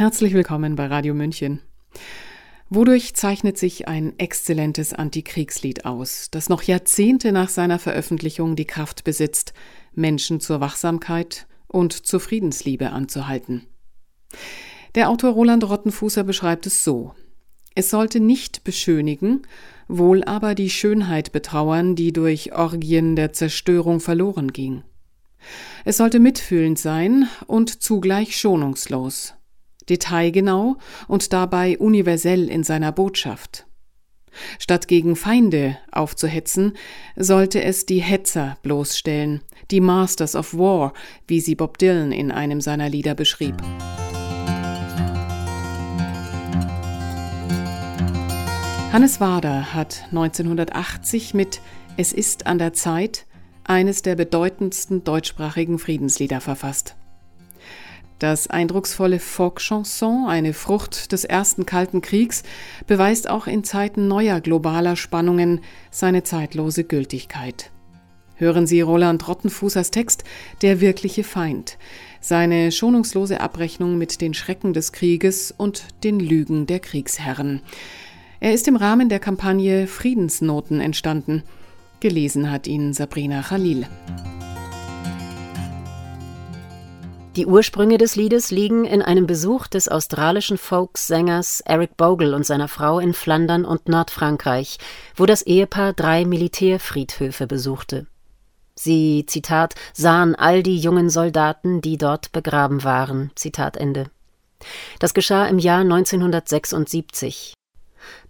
Herzlich willkommen bei Radio München. Wodurch zeichnet sich ein exzellentes Antikriegslied aus, das noch Jahrzehnte nach seiner Veröffentlichung die Kraft besitzt, Menschen zur Wachsamkeit und zur Friedensliebe anzuhalten? Der Autor Roland Rottenfußer beschreibt es so: Es sollte nicht beschönigen, wohl aber die Schönheit betrauern, die durch Orgien der Zerstörung verloren ging. Es sollte mitfühlend sein und zugleich schonungslos, detailgenau und dabei universell in seiner Botschaft. Statt gegen Feinde aufzuhetzen, sollte es die Hetzer bloßstellen, die Masters of War, wie sie Bob Dylan in einem seiner Lieder beschrieb. Hannes Wader hat 1980 mit Es ist an der Zeit eines der bedeutendsten deutschsprachigen Friedenslieder verfasst. Das eindrucksvolle Folk-Chanson, eine Frucht des ersten Kalten Kriegs, beweist auch in Zeiten neuer globaler Spannungen seine zeitlose Gültigkeit. Hören Sie Roland Rottenfußers Text Der wirkliche Feind, seine schonungslose Abrechnung mit den Schrecken des Krieges und den Lügen der Kriegsherren. Er ist im Rahmen der Kampagne Friedensnoten entstanden. Gelesen hat ihn Sabrina Khalil. Die Ursprünge des Liedes liegen in einem Besuch des australischen Folksängers Eric Bogle und seiner Frau in Flandern und Nordfrankreich, wo das Ehepaar drei Militärfriedhöfe besuchte. Sie, Zitat, sahen all die jungen Soldaten, die dort begraben waren. Zitat Ende. Das geschah im Jahr 1976.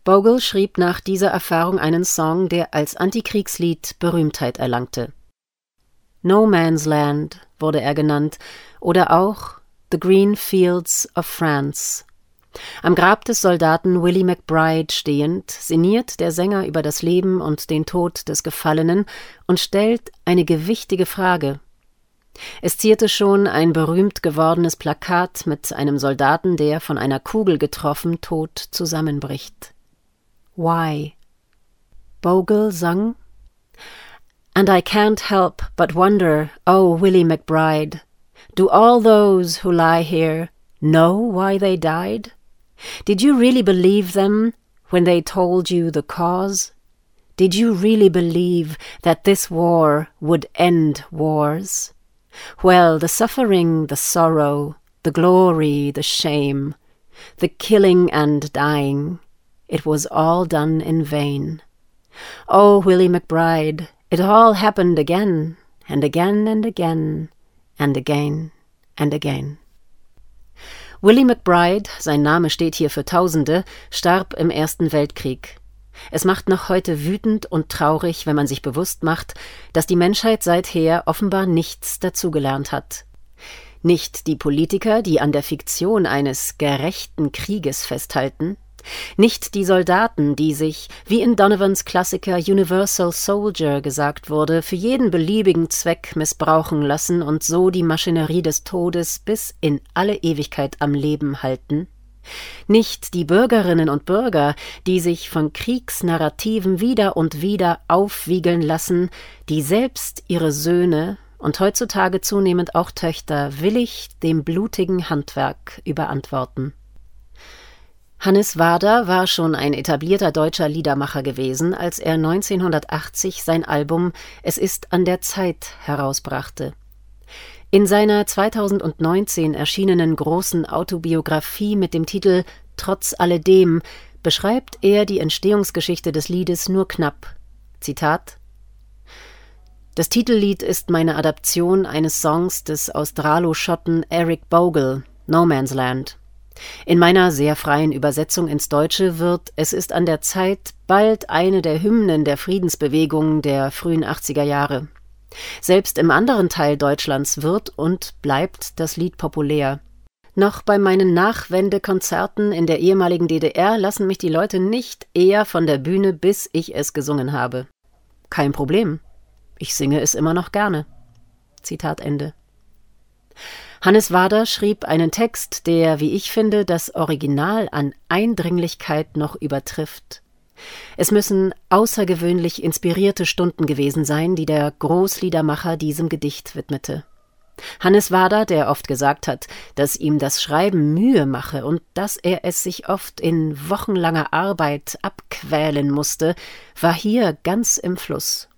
Bogle schrieb nach dieser Erfahrung einen Song, der als Antikriegslied Berühmtheit erlangte. No Man's Land wurde er genannt oder auch The Green Fields of France. Am Grab des Soldaten Willie McBride stehend sinniert der Sänger über das Leben und den Tod des Gefallenen und stellt eine gewichtige Frage. Es zierte schon ein berühmt gewordenes Plakat mit einem Soldaten, der von einer Kugel getroffen tot zusammenbricht. Why? Bogle sang And I can't help but wonder, oh Willie McBride, do all those who lie here know why they died? Did you really believe them when they told you the cause? Did you really believe that this war would end wars? Well, the suffering, the sorrow, the glory, the shame, the killing and dying, it was all done in vain. Oh, Willie McBride, it all happened again and again and again and again and again. Willie McBride, sein Name steht hier für Tausende, starb im Ersten Weltkrieg. Es macht noch heute wütend und traurig, wenn man sich bewusst macht, dass die Menschheit seither offenbar nichts dazugelernt hat. Nicht die Politiker, die an der Fiktion eines gerechten Krieges festhalten, nicht die Soldaten, die sich, wie in Donovans Klassiker Universal Soldier gesagt wurde, für jeden beliebigen Zweck missbrauchen lassen und so die Maschinerie des Todes bis in alle Ewigkeit am Leben halten, nicht die Bürgerinnen und Bürger, die sich von Kriegsnarrativen wieder und wieder aufwiegeln lassen, die selbst ihre Söhne und heutzutage zunehmend auch Töchter willig dem blutigen Handwerk überantworten. Hannes Wader war schon ein etablierter deutscher Liedermacher gewesen, als er 1980 sein Album Es ist an der Zeit herausbrachte. In seiner 2019 erschienenen großen Autobiografie mit dem Titel Trotz alledem beschreibt er die Entstehungsgeschichte des Liedes nur knapp. Zitat Das Titellied ist meine Adaption eines Songs des Australo-Schotten Eric Bogle, No Man's Land. In meiner sehr freien Übersetzung ins Deutsche wird Es ist an der Zeit bald eine der Hymnen der Friedensbewegung der frühen 80er Jahre. Selbst im anderen Teil Deutschlands wird und bleibt das Lied populär. Noch bei meinen Nachwendekonzerten in der ehemaligen DDR lassen mich die Leute nicht eher von der Bühne, bis ich es gesungen habe. Kein Problem. Ich singe es immer noch gerne. Zitat Ende. Hannes Wader schrieb einen Text, der, wie ich finde, das Original an Eindringlichkeit noch übertrifft. Es müssen außergewöhnlich inspirierte Stunden gewesen sein, die der Großliedermacher diesem Gedicht widmete. Hannes Wader, der oft gesagt hat, dass ihm das Schreiben Mühe mache und dass er es sich oft in wochenlanger Arbeit abquälen musste, war hier ganz im Fluss.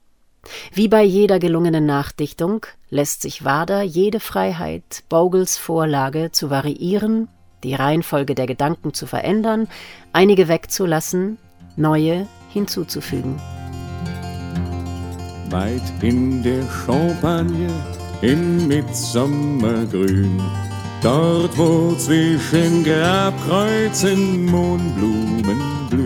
Wie bei jeder gelungenen Nachdichtung lässt sich Wader jede Freiheit, Bogels Vorlage zu variieren, die Reihenfolge der Gedanken zu verändern, einige wegzulassen, neue hinzuzufügen. Weit in der Champagne im Mitsommergrün. Dort, wo zwischen Grabkreuzen Mohnblumen blühen,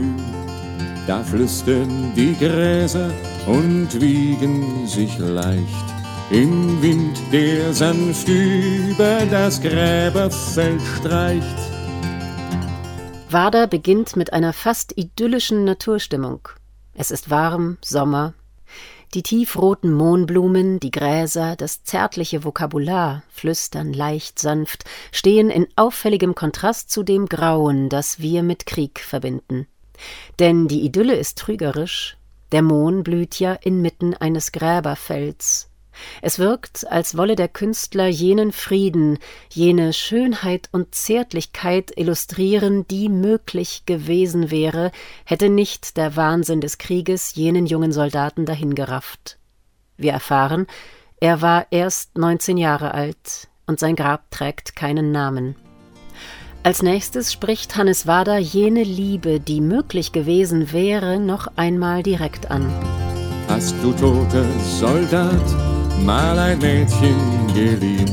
da flüstern die Gräser und wiegen sich leicht. Im Wind, der sanft über das Gräberfeld streicht. Wader beginnt mit einer fast idyllischen Naturstimmung. Es ist warm, Sommer, die tiefroten Mohnblumen, die Gräser, das zärtliche Vokabular, flüstern leicht sanft, stehen in auffälligem Kontrast zu dem Grauen, das wir mit Krieg verbinden. Denn die Idylle ist trügerisch, der Mohn blüht ja inmitten eines Gräberfelds, es wirkt, als wolle der Künstler jenen Frieden, jene Schönheit und Zärtlichkeit illustrieren, die möglich gewesen wäre, hätte nicht der Wahnsinn des Krieges jenen jungen Soldaten dahingerafft. Wir erfahren, er war erst neunzehn Jahre alt und sein Grab trägt keinen Namen. Als nächstes spricht Hannes Wader jene Liebe, die möglich gewesen wäre, noch einmal direkt an. Hast du tote Soldat mal ein Mädchen geliebt.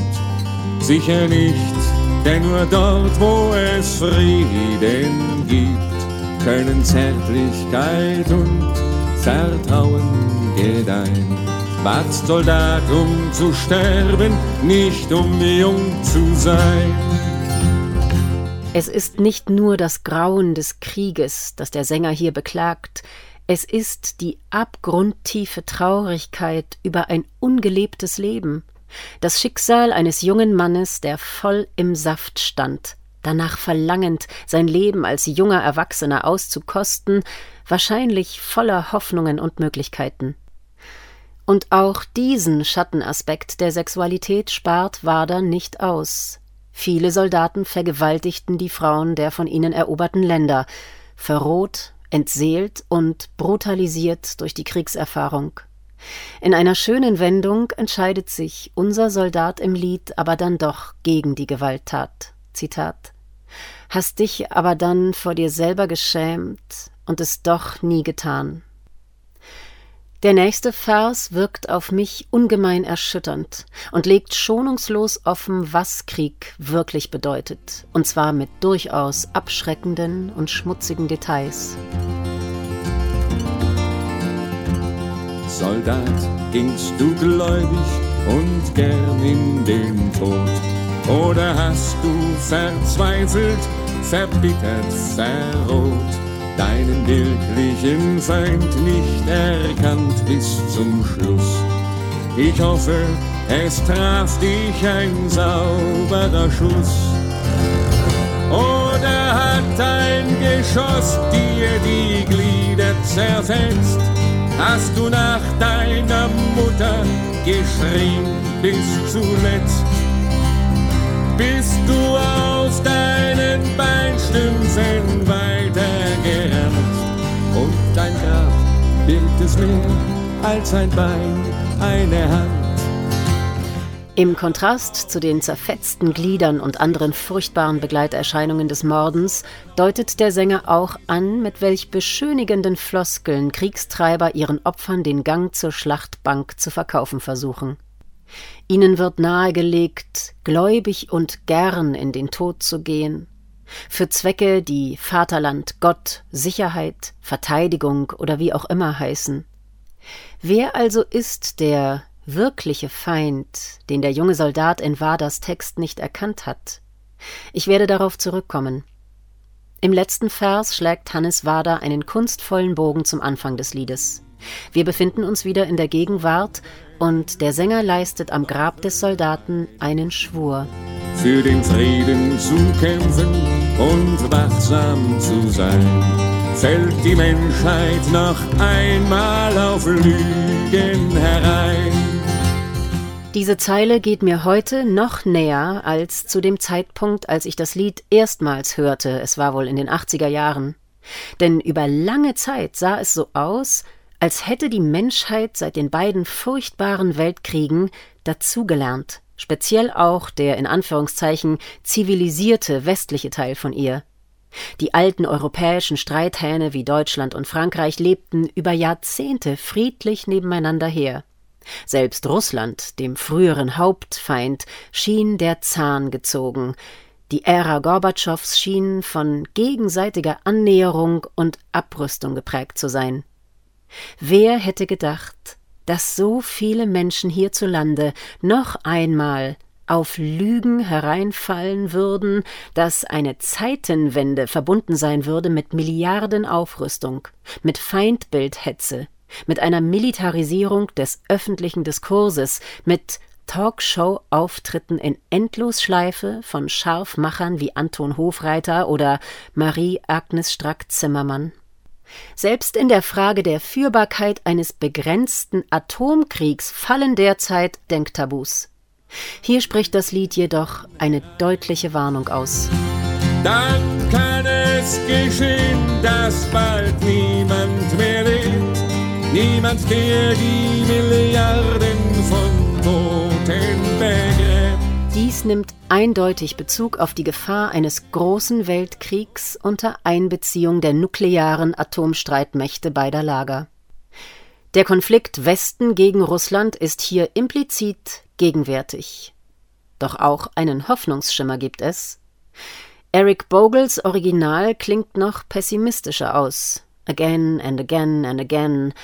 Sicher nicht, denn nur dort, wo es Frieden gibt, können Zärtlichkeit und Vertrauen gedeihen. Wachst Soldat, um zu sterben, nicht um jung zu sein. Es ist nicht nur das Grauen des Krieges, das der Sänger hier beklagt, es ist die abgrundtiefe Traurigkeit über ein ungelebtes Leben, das Schicksal eines jungen Mannes, der voll im Saft stand, danach verlangend, sein Leben als junger Erwachsener auszukosten, wahrscheinlich voller Hoffnungen und Möglichkeiten. Und auch diesen Schattenaspekt der Sexualität spart Wader nicht aus. Viele Soldaten vergewaltigten die Frauen der von ihnen eroberten Länder, verroht, entseelt und brutalisiert durch die Kriegserfahrung. In einer schönen Wendung entscheidet sich unser Soldat im Lied aber dann doch gegen die Gewalttat. Zitat Hast dich aber dann vor dir selber geschämt und es doch nie getan. Der nächste Vers wirkt auf mich ungemein erschütternd und legt schonungslos offen, was Krieg wirklich bedeutet, und zwar mit durchaus abschreckenden und schmutzigen Details. Soldat, gingst du gläubig und gern in den Tod? Oder hast du verzweifelt, verbittert, verroht? Deinen wirklichen Feind nicht erkannt bis zum Schluss. Ich hoffe, es traf dich ein sauberer Schuss. Oder hat ein Geschoss dir die Glieder zerfetzt? Hast du nach deiner Mutter geschrien bis zuletzt? Bist du auf deinen Beinstümpfen weitergerannt dein Grab birgt es mehr als ein Bein, eine Hand. Im Kontrast zu den zerfetzten Gliedern und anderen furchtbaren Begleiterscheinungen des Mordens deutet der Sänger auch an, mit welch beschönigenden Floskeln Kriegstreiber ihren Opfern den Gang zur Schlachtbank zu verkaufen versuchen. Ihnen wird nahegelegt, gläubig und gern in den Tod zu gehen, für Zwecke, die Vaterland, Gott, Sicherheit, Verteidigung oder wie auch immer heißen. Wer also ist der wirkliche Feind, den der junge Soldat in Waders Text nicht erkannt hat? Ich werde darauf zurückkommen. Im letzten Vers schlägt Hannes Wader einen kunstvollen Bogen zum Anfang des Liedes. Wir befinden uns wieder in der Gegenwart und der Sänger leistet am Grab des Soldaten einen Schwur. Für den Frieden zu kämpfen und wachsam zu sein, fällt die Menschheit noch einmal auf Lügen herein. Diese Zeile geht mir heute noch näher als zu dem Zeitpunkt, als ich das Lied erstmals hörte, es war wohl in den 80er Jahren. Denn über lange Zeit sah es so aus, als hätte die Menschheit seit den beiden furchtbaren Weltkriegen dazugelernt, speziell auch der in Anführungszeichen zivilisierte westliche Teil von ihr. Die alten europäischen Streithähne wie Deutschland und Frankreich lebten über Jahrzehnte friedlich nebeneinander her. Selbst Russland, dem früheren Hauptfeind, schien der Zahn gezogen. Die Ära Gorbatschows schien von gegenseitiger Annäherung und Abrüstung geprägt zu sein. Wer hätte gedacht, dass so viele Menschen hierzulande noch einmal auf Lügen hereinfallen würden, dass eine Zeitenwende verbunden sein würde mit Milliardenaufrüstung, mit Feindbildhetze, mit einer Militarisierung des öffentlichen Diskurses, mit Talkshow-Auftritten in Endlosschleife von Scharfmachern wie Anton Hofreiter oder Marie-Agnes Strack-Zimmermann. Selbst in der Frage der Führbarkeit eines begrenzten Atomkriegs fallen derzeit Denktabus. Hier spricht das Lied jedoch eine deutliche Warnung aus. Dann kann es geschehen, dass bald niemand mehr lebt, niemand, der die Milliarden von Toten begräbt. Dies nimmt eindeutig Bezug auf die Gefahr eines großen Weltkriegs unter Einbeziehung der nuklearen Atomstreitmächte beider Lager. Der Konflikt Westen gegen Russland ist hier implizit gegenwärtig. Doch auch einen Hoffnungsschimmer gibt es. Eric Bogels Original klingt noch pessimistischer aus. Again and again and again.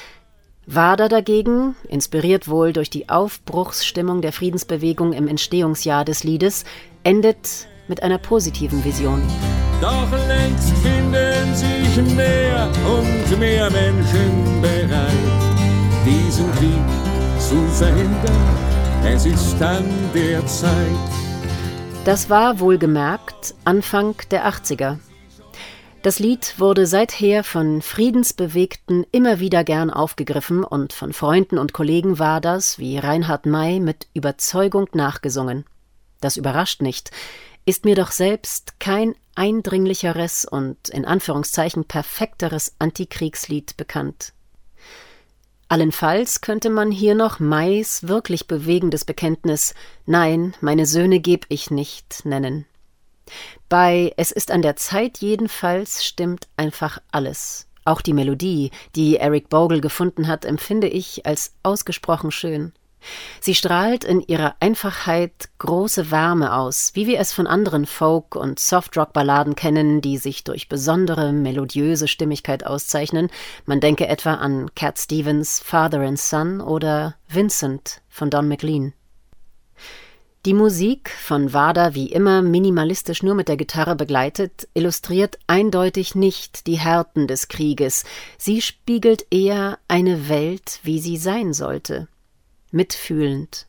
Wader dagegen, inspiriert wohl durch die Aufbruchsstimmung der Friedensbewegung im Entstehungsjahr des Liedes, endet mit einer positiven Vision. Doch längst finden sich mehr und mehr Menschen bereit, diesen Krieg zu verhindern es ist an der Zeit. Das war wohlgemerkt Anfang der 80er. Das Lied wurde seither von Friedensbewegten immer wieder gern aufgegriffen und von Freunden und Kollegen war das, wie Reinhard May, mit Überzeugung nachgesungen. Das überrascht nicht, ist mir doch selbst kein eindringlicheres und in Anführungszeichen perfekteres Antikriegslied bekannt. Allenfalls könnte man hier noch Mais wirklich bewegendes Bekenntnis Nein, meine Söhne geb ich nicht nennen. Bei Es ist an der Zeit jedenfalls stimmt einfach alles. Auch die Melodie, die Eric Bogle gefunden hat, empfinde ich als ausgesprochen schön. Sie strahlt in ihrer Einfachheit große Wärme aus, wie wir es von anderen Folk- und Softrock-Balladen kennen, die sich durch besondere melodiöse Stimmigkeit auszeichnen. Man denke etwa an Cat Stevens Father and Son oder Vincent von Don McLean. Die Musik, von Wada wie immer minimalistisch nur mit der Gitarre begleitet, illustriert eindeutig nicht die Härten des Krieges, sie spiegelt eher eine Welt, wie sie sein sollte mitfühlend,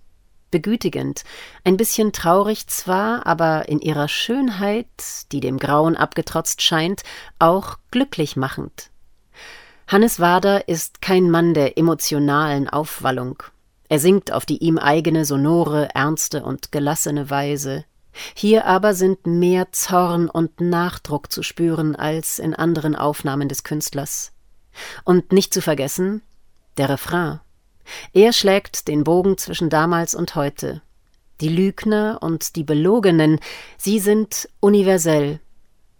begütigend, ein bisschen traurig zwar, aber in ihrer Schönheit, die dem Grauen abgetrotzt scheint, auch glücklich machend. Hannes Wader ist kein Mann der emotionalen Aufwallung. Er singt auf die ihm eigene sonore, ernste und gelassene Weise. Hier aber sind mehr Zorn und Nachdruck zu spüren als in anderen Aufnahmen des Künstlers. Und nicht zu vergessen der Refrain. Er schlägt den Bogen zwischen damals und heute. Die Lügner und die Belogenen, sie sind universell.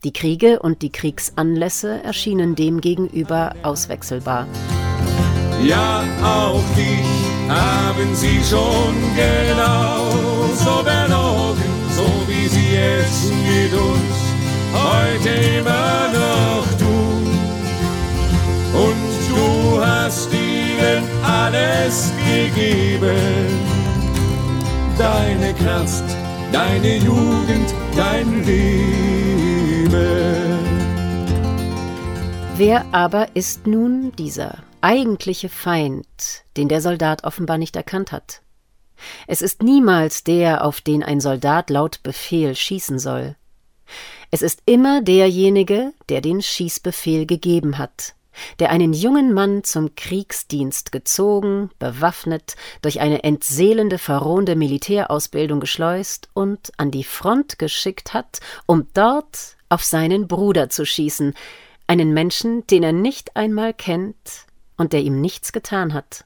Die Kriege und die Kriegsanlässe erschienen demgegenüber auswechselbar. Ja, auch dich haben sie schon genauso belogen, so wie sie es mit uns heute immer noch tun. Und du hast ihnen alles gegeben. Deine Kraft, deine Jugend, dein Leben. Wer aber ist nun dieser eigentliche Feind, den der Soldat offenbar nicht erkannt hat? Es ist niemals der, auf den ein Soldat laut Befehl schießen soll. Es ist immer derjenige, der den Schießbefehl gegeben hat, der einen jungen Mann zum Kriegsdienst gezogen, bewaffnet, durch eine entseelende, verrohende Militärausbildung geschleust und an die Front geschickt hat, um dort auf seinen Bruder zu schießen, einen Menschen, den er nicht einmal kennt und der ihm nichts getan hat.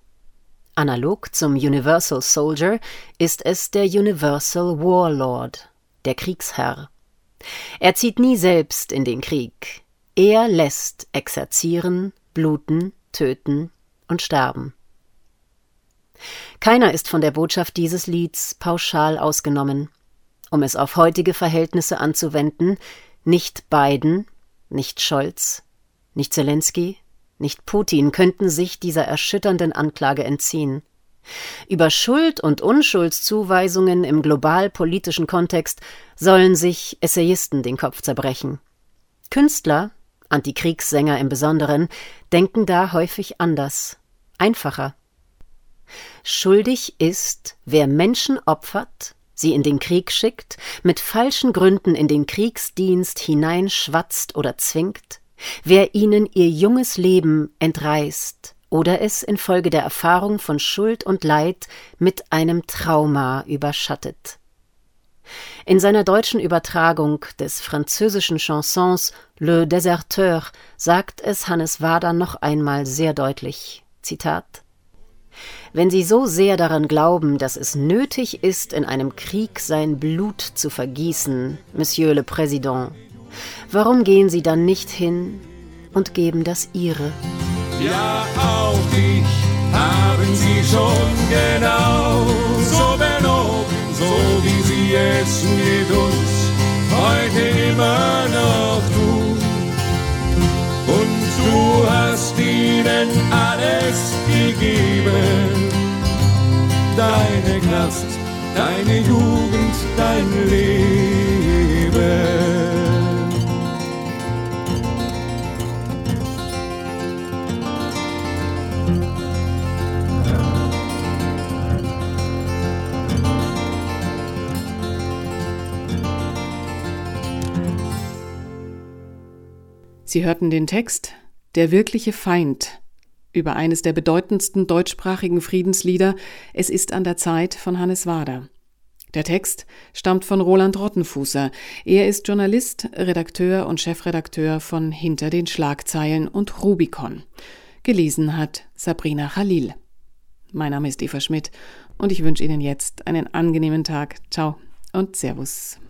Analog zum Universal Soldier ist es der Universal Warlord, der Kriegsherr. Er zieht nie selbst in den Krieg, er lässt exerzieren, bluten, töten und sterben. Keiner ist von der Botschaft dieses Lieds pauschal ausgenommen. Um es auf heutige Verhältnisse anzuwenden, nicht Biden, nicht Scholz, nicht Zelensky, nicht Putin könnten sich dieser erschütternden Anklage entziehen. Über Schuld und Unschuldszuweisungen im globalpolitischen Kontext sollen sich Essayisten den Kopf zerbrechen. Künstler Antikriegssänger im Besonderen, denken da häufig anders, einfacher. Schuldig ist, wer Menschen opfert, sie in den Krieg schickt, mit falschen Gründen in den Kriegsdienst hineinschwatzt oder zwingt, wer ihnen ihr junges Leben entreißt oder es infolge der Erfahrung von Schuld und Leid mit einem Trauma überschattet. In seiner deutschen Übertragung des französischen Chansons Le Déserteur sagt es Hannes Wader noch einmal sehr deutlich. Zitat wenn Sie so sehr daran glauben, dass es nötig ist, in einem Krieg sein Blut zu vergießen, Monsieur le Président, warum gehen Sie dann nicht hin und geben das Ihre? Ja, auch dich haben Sie schon genau so belogen, so wie Sie es mit uns heute immer noch tun. Und du hast ihnen alles gegeben, deine Kraft, deine Jugend, dein Leben. Sie hörten den Text Der wirkliche Feind über eines der bedeutendsten deutschsprachigen Friedenslieder Es ist an der Zeit von Hannes Wader. Der Text stammt von Roland Rottenfußer. Er ist Journalist, Redakteur und Chefredakteur von Hinter den Schlagzeilen und Rubicon. Gelesen hat Sabrina Khalil. Mein Name ist Eva Schmidt und ich wünsche Ihnen jetzt einen angenehmen Tag. Ciao und Servus.